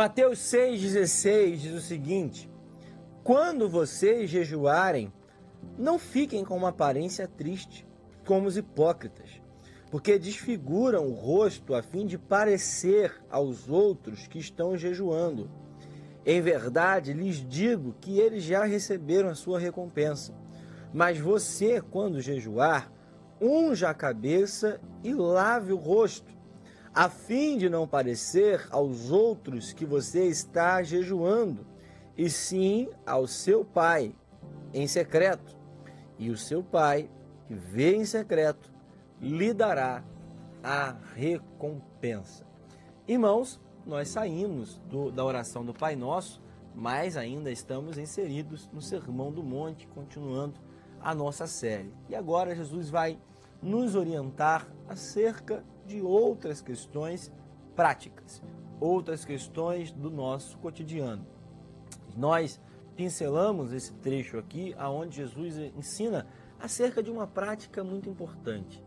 Mateus 6,16 diz o seguinte: Quando vocês jejuarem, não fiquem com uma aparência triste, como os hipócritas, porque desfiguram o rosto a fim de parecer aos outros que estão jejuando. Em verdade, lhes digo que eles já receberam a sua recompensa. Mas você, quando jejuar, unja a cabeça e lave o rosto, a fim de não parecer aos outros que você está jejuando, e sim ao seu pai em secreto. E o seu pai, que vê em secreto, lhe dará a recompensa. Irmãos, nós saímos do, da oração do Pai Nosso, mas ainda estamos inseridos no Sermão do Monte, continuando a nossa série. E agora Jesus vai nos orientar acerca de outras questões práticas, outras questões do nosso cotidiano. Nós pincelamos esse trecho aqui aonde Jesus ensina acerca de uma prática muito importante.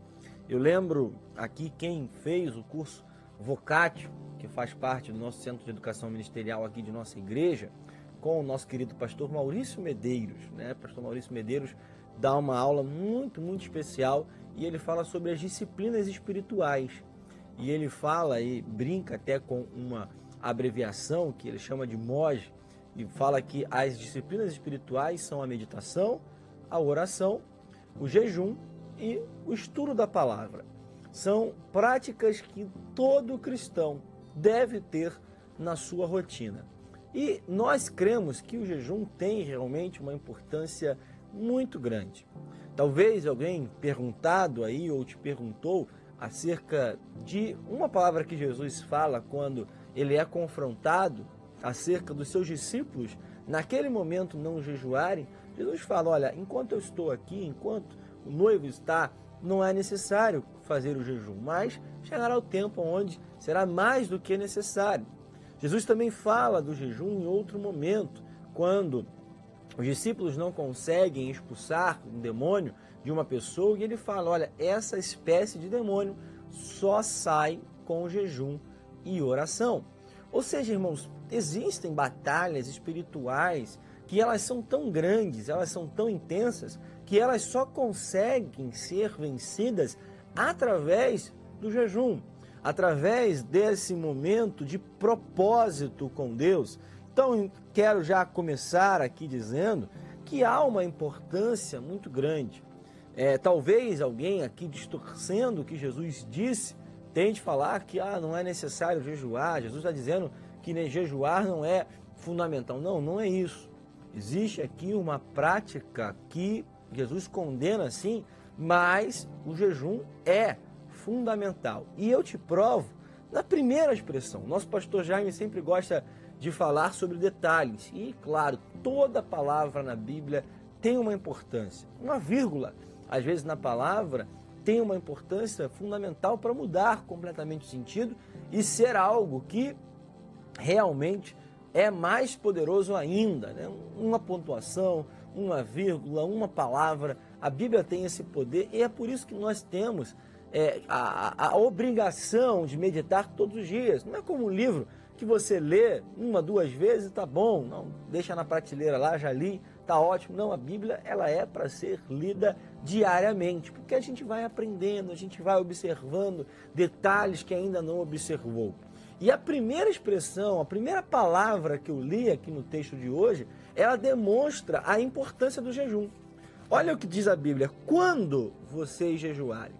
Eu lembro aqui quem fez o curso Vocatio, que faz parte do nosso Centro de Educação Ministerial aqui de nossa igreja, com o nosso querido pastor Maurício Medeiros. Né? Pastor Maurício Medeiros dá uma aula muito, muito especial e ele fala sobre as disciplinas espirituais. E ele fala e brinca até com uma abreviação que ele chama de MOJ, e fala que as disciplinas espirituais são a meditação, a oração, o jejum e o estudo da palavra. São práticas que todo cristão deve ter na sua rotina. E nós cremos que o jejum tem realmente uma importância muito grande. Talvez alguém perguntado aí ou te perguntou acerca de uma palavra que Jesus fala quando ele é confrontado acerca dos seus discípulos naquele momento não jejuarem. Jesus fala: Olha, enquanto eu estou aqui, enquanto o noivo está, não é necessário fazer o jejum, mas chegará o tempo onde será mais do que necessário. Jesus também fala do jejum em outro momento, quando os discípulos não conseguem expulsar um demônio de uma pessoa e ele fala: olha, essa espécie de demônio só sai com jejum e oração. Ou seja, irmãos, existem batalhas espirituais que elas são tão grandes, elas são tão intensas, que elas só conseguem ser vencidas através do jejum, através desse momento de propósito com Deus, então, quero já começar aqui dizendo que há uma importância muito grande. É, talvez alguém aqui distorcendo o que Jesus disse tente falar que ah, não é necessário jejuar. Jesus está dizendo que nem jejuar não é fundamental. Não, não é isso. Existe aqui uma prática que Jesus condena sim, mas o jejum é fundamental. E eu te provo na primeira expressão. Nosso pastor Jaime sempre gosta de falar sobre detalhes. E, claro, toda palavra na Bíblia tem uma importância. Uma vírgula, às vezes, na palavra tem uma importância fundamental para mudar completamente o sentido e ser algo que realmente é mais poderoso ainda. Né? Uma pontuação, uma vírgula, uma palavra. A Bíblia tem esse poder e é por isso que nós temos é, a, a obrigação de meditar todos os dias. Não é como um livro que você lê uma, duas vezes, tá bom, não deixa na prateleira lá, já li, tá ótimo. Não, a Bíblia ela é para ser lida diariamente, porque a gente vai aprendendo, a gente vai observando detalhes que ainda não observou. E a primeira expressão, a primeira palavra que eu li aqui no texto de hoje, ela demonstra a importância do jejum. Olha o que diz a Bíblia: quando vocês jejuarem.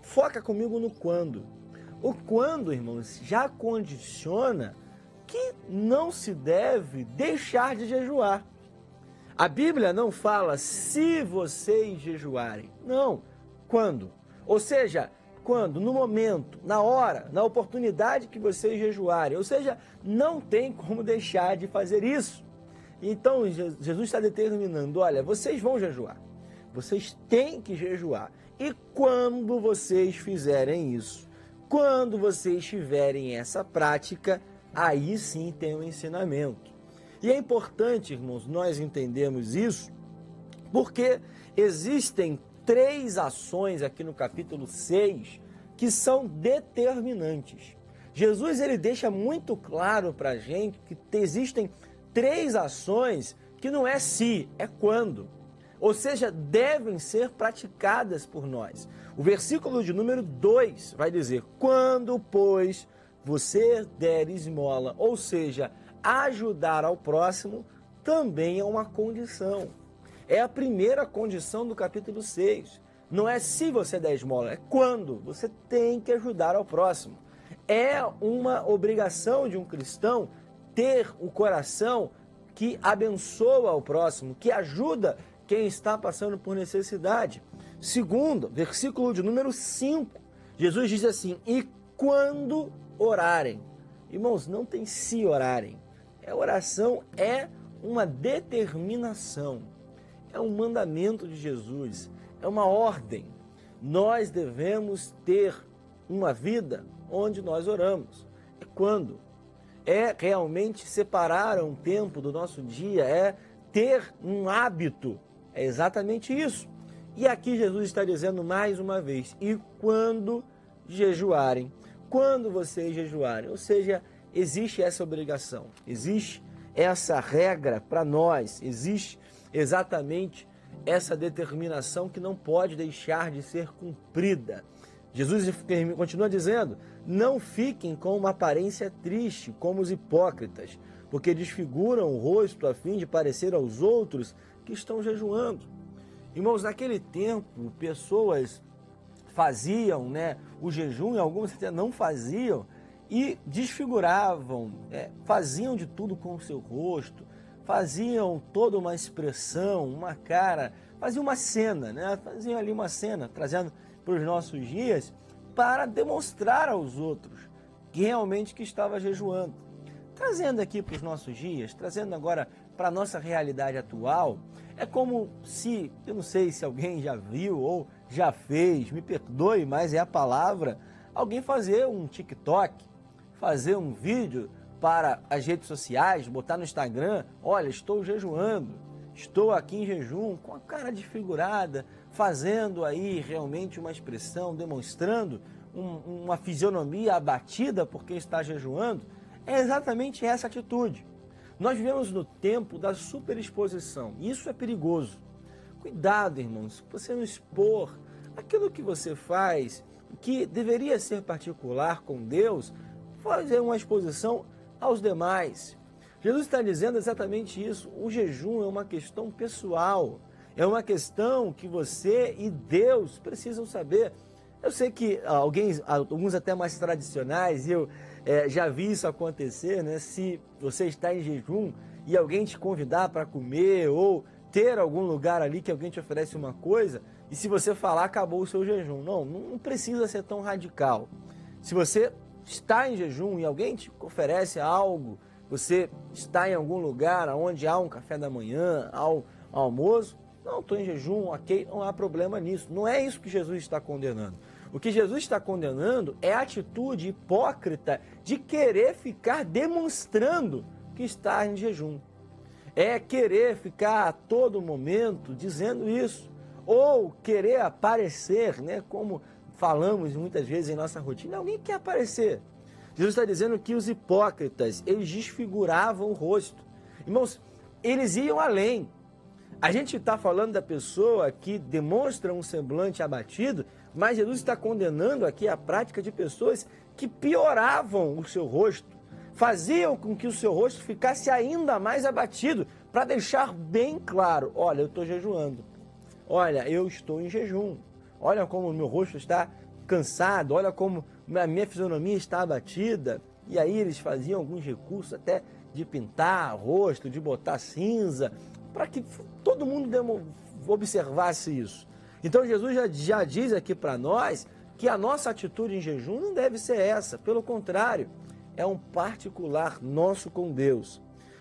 Foca comigo no quando. O quando, irmãos, já condiciona que não se deve deixar de jejuar. A Bíblia não fala se vocês jejuarem. Não. Quando? Ou seja, quando? No momento, na hora, na oportunidade que vocês jejuarem. Ou seja, não tem como deixar de fazer isso. Então, Jesus está determinando: olha, vocês vão jejuar. Vocês têm que jejuar. E quando vocês fizerem isso, quando vocês tiverem essa prática, aí sim tem um ensinamento. E é importante, irmãos, nós entendermos isso, porque existem três ações aqui no capítulo 6 que são determinantes. Jesus ele deixa muito claro para a gente que existem três ações que não é se, é quando. Ou seja, devem ser praticadas por nós. O versículo de número 2 vai dizer: Quando, pois, você der esmola, ou seja, ajudar ao próximo, também é uma condição. É a primeira condição do capítulo 6. Não é se você der esmola, é quando. Você tem que ajudar ao próximo. É uma obrigação de um cristão ter o coração que abençoa o próximo, que ajuda quem está passando por necessidade. Segundo, versículo de número 5, Jesus diz assim: E quando orarem. Irmãos, não tem se orarem. A oração é uma determinação, é um mandamento de Jesus, é uma ordem. Nós devemos ter uma vida onde nós oramos. É quando? É realmente separar um tempo do nosso dia, é ter um hábito. É exatamente isso. E aqui Jesus está dizendo mais uma vez: e quando jejuarem, quando vocês jejuarem, ou seja, existe essa obrigação, existe essa regra para nós, existe exatamente essa determinação que não pode deixar de ser cumprida. Jesus continua dizendo: não fiquem com uma aparência triste, como os hipócritas, porque desfiguram o rosto a fim de parecer aos outros que estão jejuando. Irmãos, naquele tempo, pessoas faziam né, o jejum, e algumas até não faziam, e desfiguravam, é, faziam de tudo com o seu rosto, faziam toda uma expressão, uma cara, faziam uma cena, né? faziam ali uma cena, trazendo para os nossos dias, para demonstrar aos outros que realmente que estava jejuando. Trazendo aqui para os nossos dias, trazendo agora para a nossa realidade atual, é como se, eu não sei se alguém já viu ou já fez, me perdoe, mas é a palavra, alguém fazer um TikTok, fazer um vídeo para as redes sociais, botar no Instagram, olha, estou jejuando, estou aqui em jejum, com a cara desfigurada, fazendo aí realmente uma expressão, demonstrando um, uma fisionomia abatida porque está jejuando, é exatamente essa atitude. Nós vivemos no tempo da superexposição, isso é perigoso. Cuidado, irmãos, você não expor aquilo que você faz, que deveria ser particular com Deus, fazer uma exposição aos demais. Jesus está dizendo exatamente isso. O jejum é uma questão pessoal, é uma questão que você e Deus precisam saber. Eu sei que alguém, alguns até mais tradicionais, eu é, já vi isso acontecer, né? Se você está em jejum e alguém te convidar para comer ou ter algum lugar ali que alguém te oferece uma coisa, e se você falar, acabou o seu jejum. Não, não precisa ser tão radical. Se você está em jejum e alguém te oferece algo, você está em algum lugar onde há um café da manhã, um almoço, não, estou em jejum, ok, não há problema nisso. Não é isso que Jesus está condenando. O que Jesus está condenando é a atitude hipócrita de querer ficar demonstrando que está em jejum. É querer ficar a todo momento dizendo isso. Ou querer aparecer, né, como falamos muitas vezes em nossa rotina, alguém quer aparecer. Jesus está dizendo que os hipócritas, eles desfiguravam o rosto. Irmãos, eles iam além. A gente está falando da pessoa que demonstra um semblante abatido, mas Jesus está condenando aqui a prática de pessoas que pioravam o seu rosto, faziam com que o seu rosto ficasse ainda mais abatido, para deixar bem claro: olha, eu estou jejuando, olha, eu estou em jejum. Olha como o meu rosto está cansado, olha como a minha fisionomia está abatida. E aí eles faziam alguns recursos até de pintar o rosto, de botar cinza, para que todo mundo observasse isso. Então Jesus já, já diz aqui para nós que a nossa atitude em jejum não deve ser essa, pelo contrário, é um particular nosso com Deus.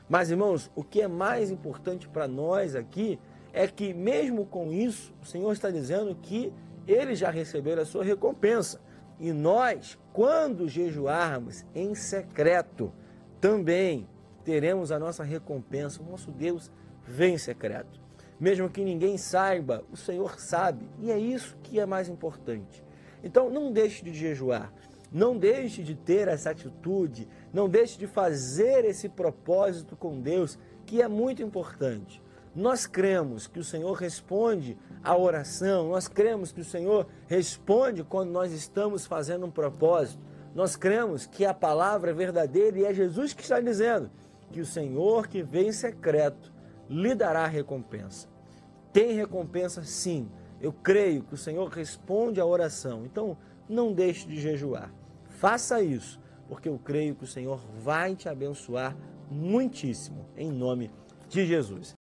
Mas irmãos, o que é mais importante para nós aqui é que mesmo com isso, o Senhor está dizendo que eles já receberam a sua recompensa. E nós, quando jejuarmos em secreto, também teremos a nossa recompensa. O nosso Deus vem em secreto. Mesmo que ninguém saiba, o Senhor sabe. E é isso que é mais importante. Então, não deixe de jejuar. Não deixe de ter essa atitude, não deixe de fazer esse propósito com Deus, que é muito importante. Nós cremos que o Senhor responde à oração, nós cremos que o Senhor responde quando nós estamos fazendo um propósito. Nós cremos que a palavra é verdadeira e é Jesus que está dizendo que o Senhor que vem em secreto lhe dará recompensa. Tem recompensa sim. Eu creio que o Senhor responde à oração. Então, não deixe de jejuar. Faça isso, porque eu creio que o Senhor vai te abençoar muitíssimo, em nome de Jesus.